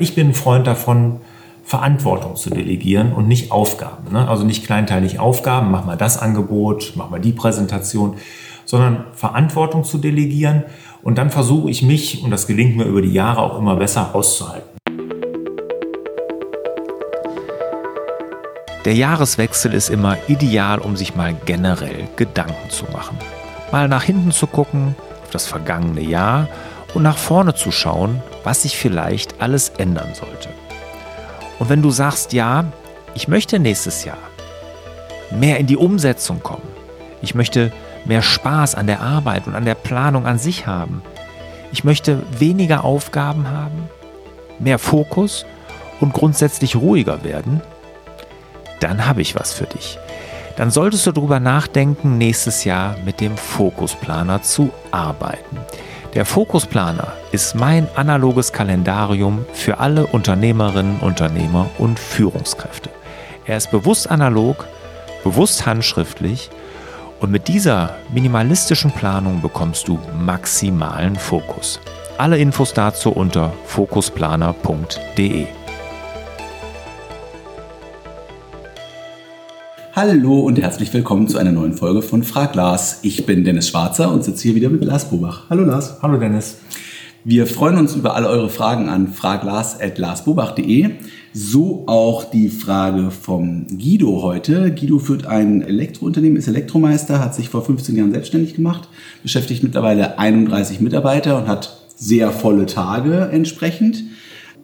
Ich bin ein Freund davon, Verantwortung zu delegieren und nicht Aufgaben. Ne? Also nicht kleinteilig Aufgaben, mach mal das Angebot, mach mal die Präsentation, sondern Verantwortung zu delegieren. Und dann versuche ich mich, und das gelingt mir über die Jahre auch immer besser, auszuhalten. Der Jahreswechsel ist immer ideal, um sich mal generell Gedanken zu machen. Mal nach hinten zu gucken, auf das vergangene Jahr und nach vorne zu schauen, was sich vielleicht alles ändern sollte. Und wenn du sagst, ja, ich möchte nächstes Jahr mehr in die Umsetzung kommen, ich möchte mehr Spaß an der Arbeit und an der Planung an sich haben, ich möchte weniger Aufgaben haben, mehr Fokus und grundsätzlich ruhiger werden, dann habe ich was für dich. Dann solltest du darüber nachdenken, nächstes Jahr mit dem Fokusplaner zu arbeiten. Der Fokusplaner ist mein analoges Kalendarium für alle Unternehmerinnen, Unternehmer und Führungskräfte. Er ist bewusst analog, bewusst handschriftlich und mit dieser minimalistischen Planung bekommst du maximalen Fokus. Alle Infos dazu unter fokusplaner.de. Hallo und herzlich willkommen zu einer neuen Folge von Frag Lars. Ich bin Dennis Schwarzer und sitze hier wieder mit Lars Bobach. Hallo Lars. Hallo Dennis. Wir freuen uns über alle eure Fragen an fraglars.larsbobach.de. So auch die Frage vom Guido heute. Guido führt ein Elektrounternehmen, ist Elektromeister, hat sich vor 15 Jahren selbstständig gemacht, beschäftigt mittlerweile 31 Mitarbeiter und hat sehr volle Tage entsprechend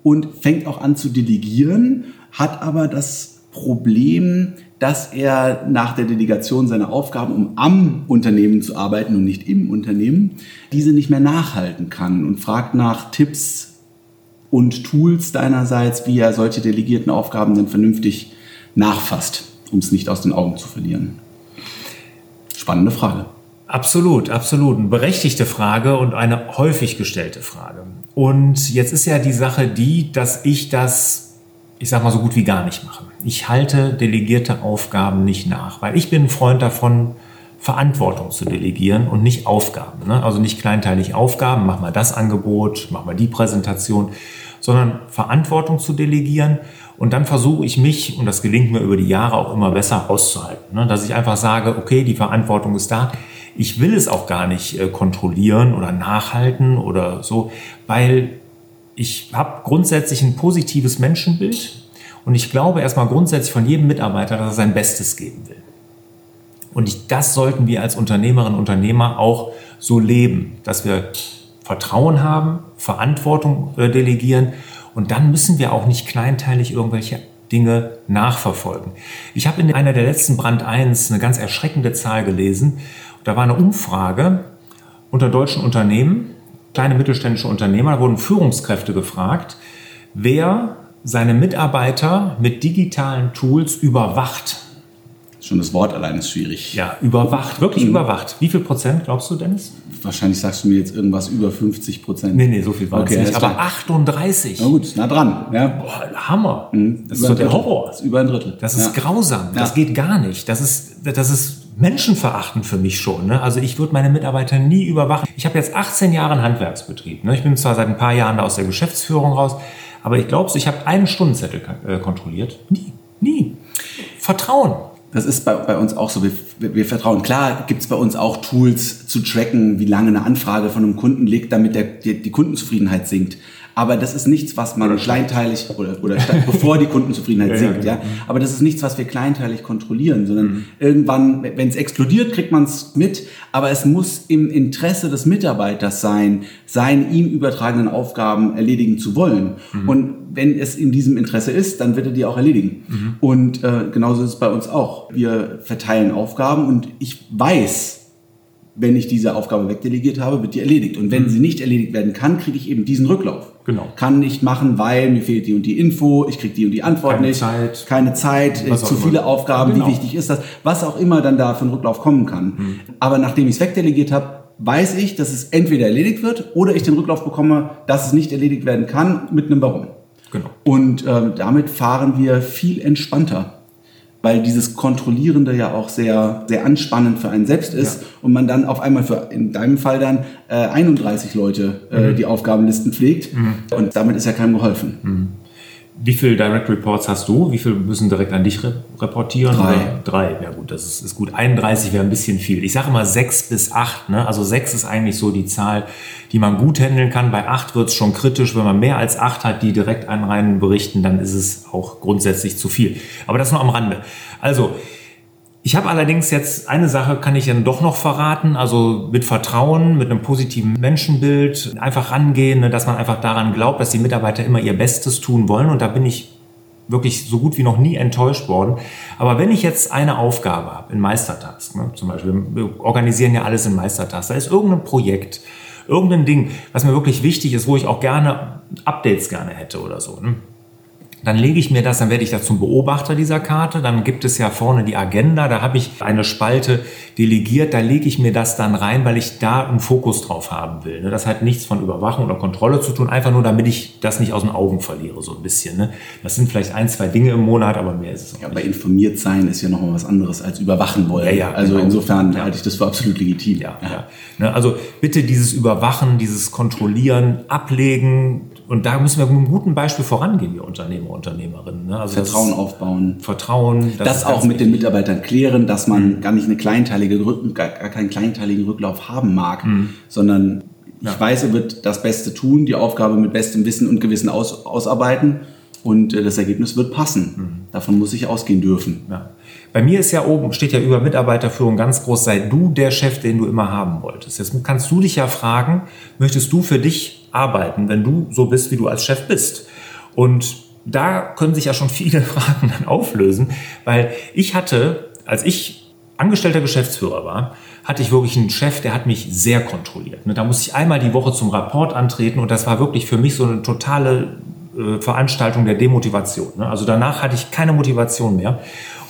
und fängt auch an zu delegieren, hat aber das Problem, dass er nach der Delegation seiner Aufgaben, um am Unternehmen zu arbeiten und nicht im Unternehmen, diese nicht mehr nachhalten kann und fragt nach Tipps und Tools deinerseits, wie er solche delegierten Aufgaben dann vernünftig nachfasst, um es nicht aus den Augen zu verlieren. Spannende Frage. Absolut, absolut. Eine berechtigte Frage und eine häufig gestellte Frage. Und jetzt ist ja die Sache die, dass ich das ich sag mal, so gut wie gar nicht machen. Ich halte delegierte Aufgaben nicht nach, weil ich bin ein Freund davon, Verantwortung zu delegieren und nicht Aufgaben. Ne? Also nicht kleinteilig Aufgaben, mach mal das Angebot, mach mal die Präsentation, sondern Verantwortung zu delegieren. Und dann versuche ich mich, und das gelingt mir über die Jahre auch immer besser auszuhalten, ne? dass ich einfach sage, okay, die Verantwortung ist da. Ich will es auch gar nicht äh, kontrollieren oder nachhalten oder so, weil ich habe grundsätzlich ein positives Menschenbild und ich glaube erstmal grundsätzlich von jedem Mitarbeiter, dass er sein Bestes geben will. Und ich, das sollten wir als Unternehmerinnen und Unternehmer auch so leben, dass wir Vertrauen haben, Verantwortung äh, delegieren und dann müssen wir auch nicht kleinteilig irgendwelche Dinge nachverfolgen. Ich habe in einer der letzten Brand 1 eine ganz erschreckende Zahl gelesen. Da war eine Umfrage unter deutschen Unternehmen kleine mittelständische Unternehmer, da wurden Führungskräfte gefragt, wer seine Mitarbeiter mit digitalen Tools überwacht. Schon das Wort allein ist schwierig. Ja, überwacht, wirklich mhm. überwacht. Wie viel Prozent glaubst du, Dennis? Wahrscheinlich sagst du mir jetzt irgendwas über 50 Prozent. Nee, nee, so viel war okay, es nicht. Aber 38. Na gut, nah dran. Ja. Boah, Hammer. Mhm. Das über ist doch der Horror. Das ist über ein Drittel. Das ist ja. grausam. Das ja. geht gar nicht. Das ist, das ist menschenverachtend für mich schon. Ne? Also ich würde meine Mitarbeiter nie überwachen. Ich habe jetzt 18 Jahre einen Handwerksbetrieb. Ne? Ich bin zwar seit ein paar Jahren da aus der Geschäftsführung raus, aber ich glaube, ich habe einen Stundenzettel äh, kontrolliert. Nie, nie. Vertrauen. Das ist bei, bei uns auch so. Wir, wir vertrauen. Klar gibt es bei uns auch Tools zu tracken, wie lange eine Anfrage von einem Kunden liegt, damit der, die, die Kundenzufriedenheit sinkt. Aber das ist nichts, was man kleinteilig oder, oder bevor die Kundenzufriedenheit sinkt, ja, ja. Aber das ist nichts, was wir kleinteilig kontrollieren, sondern mhm. irgendwann, wenn es explodiert, kriegt man es mit. Aber es muss im Interesse des Mitarbeiters sein, seine ihm übertragenen Aufgaben erledigen zu wollen. Mhm. Und wenn es in diesem Interesse ist, dann wird er die auch erledigen. Mhm. Und äh, genauso ist es bei uns auch. Wir verteilen Aufgaben und ich weiß, wenn ich diese Aufgabe wegdelegiert habe, wird die erledigt. Und wenn mhm. sie nicht erledigt werden kann, kriege ich eben diesen Rücklauf. Genau. Kann nicht machen, weil mir fehlt die und die Info, ich kriege die und die Antwort keine nicht. Zeit. Keine Zeit, äh, zu viele Aufgaben, genau. wie wichtig ist das, was auch immer dann da für einen Rücklauf kommen kann. Mhm. Aber nachdem ich es wegdelegiert habe, weiß ich, dass es entweder erledigt wird oder ich den Rücklauf bekomme, dass es nicht erledigt werden kann mit einem Warum. Genau. Und äh, damit fahren wir viel entspannter weil dieses Kontrollierende ja auch sehr, sehr anspannend für einen selbst ist ja. und man dann auf einmal für, in deinem Fall dann, äh, 31 Leute äh, mhm. die Aufgabenlisten pflegt mhm. und damit ist ja keinem geholfen. Mhm. Wie viele Direct Reports hast du? Wie viele müssen direkt an dich reportieren? Drei. Oder? Drei, ja gut, das ist, ist gut. 31 wäre ein bisschen viel. Ich sage immer sechs bis acht. Ne? Also sechs ist eigentlich so die Zahl, die man gut handeln kann. Bei acht wird es schon kritisch. Wenn man mehr als acht hat, die direkt einen rein berichten, dann ist es auch grundsätzlich zu viel. Aber das nur am Rande. Also, ich habe allerdings jetzt eine Sache, kann ich dann doch noch verraten, also mit Vertrauen, mit einem positiven Menschenbild, einfach rangehen, ne, dass man einfach daran glaubt, dass die Mitarbeiter immer ihr Bestes tun wollen und da bin ich wirklich so gut wie noch nie enttäuscht worden. Aber wenn ich jetzt eine Aufgabe habe in Meistertask, ne, zum Beispiel, wir organisieren ja alles in Meistertask, da ist irgendein Projekt, irgendein Ding, was mir wirklich wichtig ist, wo ich auch gerne Updates gerne hätte oder so. Ne? Dann lege ich mir das, dann werde ich da zum Beobachter dieser Karte. Dann gibt es ja vorne die Agenda, da habe ich eine Spalte delegiert, da lege ich mir das dann rein, weil ich da einen Fokus drauf haben will. Ne? Das hat nichts von Überwachung oder Kontrolle zu tun, einfach nur damit ich das nicht aus den Augen verliere, so ein bisschen. Ne? Das sind vielleicht ein, zwei Dinge im Monat, aber mehr ist es auch ja, nicht. Aber informiert sein ist ja nochmal was anderes als überwachen wollen. Ja, ja, also genau. insofern ja. halte ich das für absolut legitim. Ja, ja. Ne? Also bitte dieses Überwachen, dieses Kontrollieren ablegen, und da müssen wir mit einem guten Beispiel vorangehen, wir Unternehmer, Unternehmerinnen. Ne? Also Vertrauen aufbauen. Vertrauen. Das, das auch mit den Mitarbeitern klären, dass man mhm. gar nicht eine kleinteilige gar, gar keinen kleinteiligen Rücklauf haben mag, mhm. sondern ich ja. weiß, er wird das Beste tun, die Aufgabe mit bestem Wissen und Gewissen aus, ausarbeiten und äh, das Ergebnis wird passen. Mhm. Davon muss ich ausgehen dürfen. Ja. Bei mir ist ja oben, steht ja über Mitarbeiterführung ganz groß, sei du der Chef, den du immer haben wolltest. Jetzt kannst du dich ja fragen, möchtest du für dich arbeiten, wenn du so bist, wie du als Chef bist? Und da können sich ja schon viele Fragen dann auflösen, weil ich hatte, als ich angestellter Geschäftsführer war, hatte ich wirklich einen Chef, der hat mich sehr kontrolliert. Ne, da musste ich einmal die Woche zum Rapport antreten und das war wirklich für mich so eine totale äh, Veranstaltung der Demotivation. Ne. Also danach hatte ich keine Motivation mehr.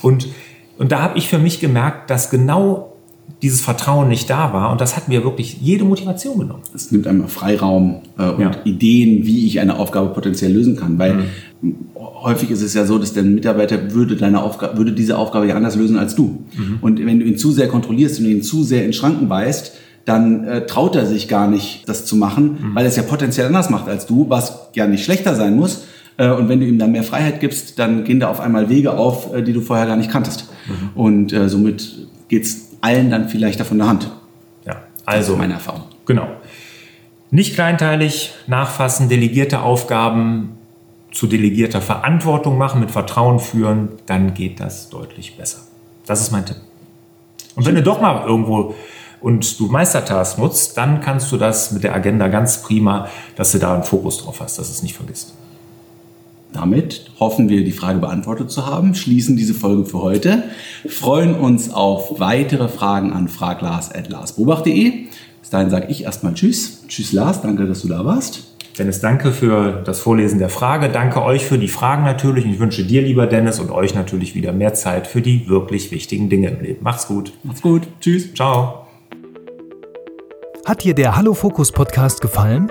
Und und da habe ich für mich gemerkt, dass genau dieses Vertrauen nicht da war und das hat mir wirklich jede Motivation genommen. Es nimmt einem Freiraum äh, und ja. Ideen, wie ich eine Aufgabe potenziell lösen kann, weil mhm. häufig ist es ja so, dass der Mitarbeiter würde deine Aufgabe, würde diese Aufgabe ja anders lösen als du. Mhm. Und wenn du ihn zu sehr kontrollierst und ihn zu sehr in Schranken beißt, dann äh, traut er sich gar nicht, das zu machen, mhm. weil er es ja potenziell anders macht als du, was ja nicht schlechter sein muss, äh, und wenn du ihm dann mehr Freiheit gibst, dann gehen da auf einmal Wege auf, äh, die du vorher gar nicht kanntest. Mhm. Und äh, somit geht's allen dann vielleicht davon der Hand. Ja, also meine Erfahrung. Genau. Nicht kleinteilig nachfassen, delegierte Aufgaben zu delegierter Verantwortung machen, mit Vertrauen führen, dann geht das deutlich besser. Das ist mein Tipp. Und wenn du doch mal irgendwo und du Meistertask nutzt, dann kannst du das mit der Agenda ganz prima, dass du da einen Fokus drauf hast, dass du es nicht vergisst. Damit hoffen wir, die Frage beantwortet zu haben, schließen diese Folge für heute, freuen uns auf weitere Fragen an fraglars.larsbobach.de. Bis dahin sage ich erstmal Tschüss. Tschüss Lars, danke, dass du da warst. Dennis, danke für das Vorlesen der Frage. Danke euch für die Fragen natürlich. Und ich wünsche dir, lieber Dennis, und euch natürlich wieder mehr Zeit für die wirklich wichtigen Dinge im Leben. Macht's gut. Macht's gut. Tschüss. Ciao. Hat dir der Hallo Fokus Podcast gefallen?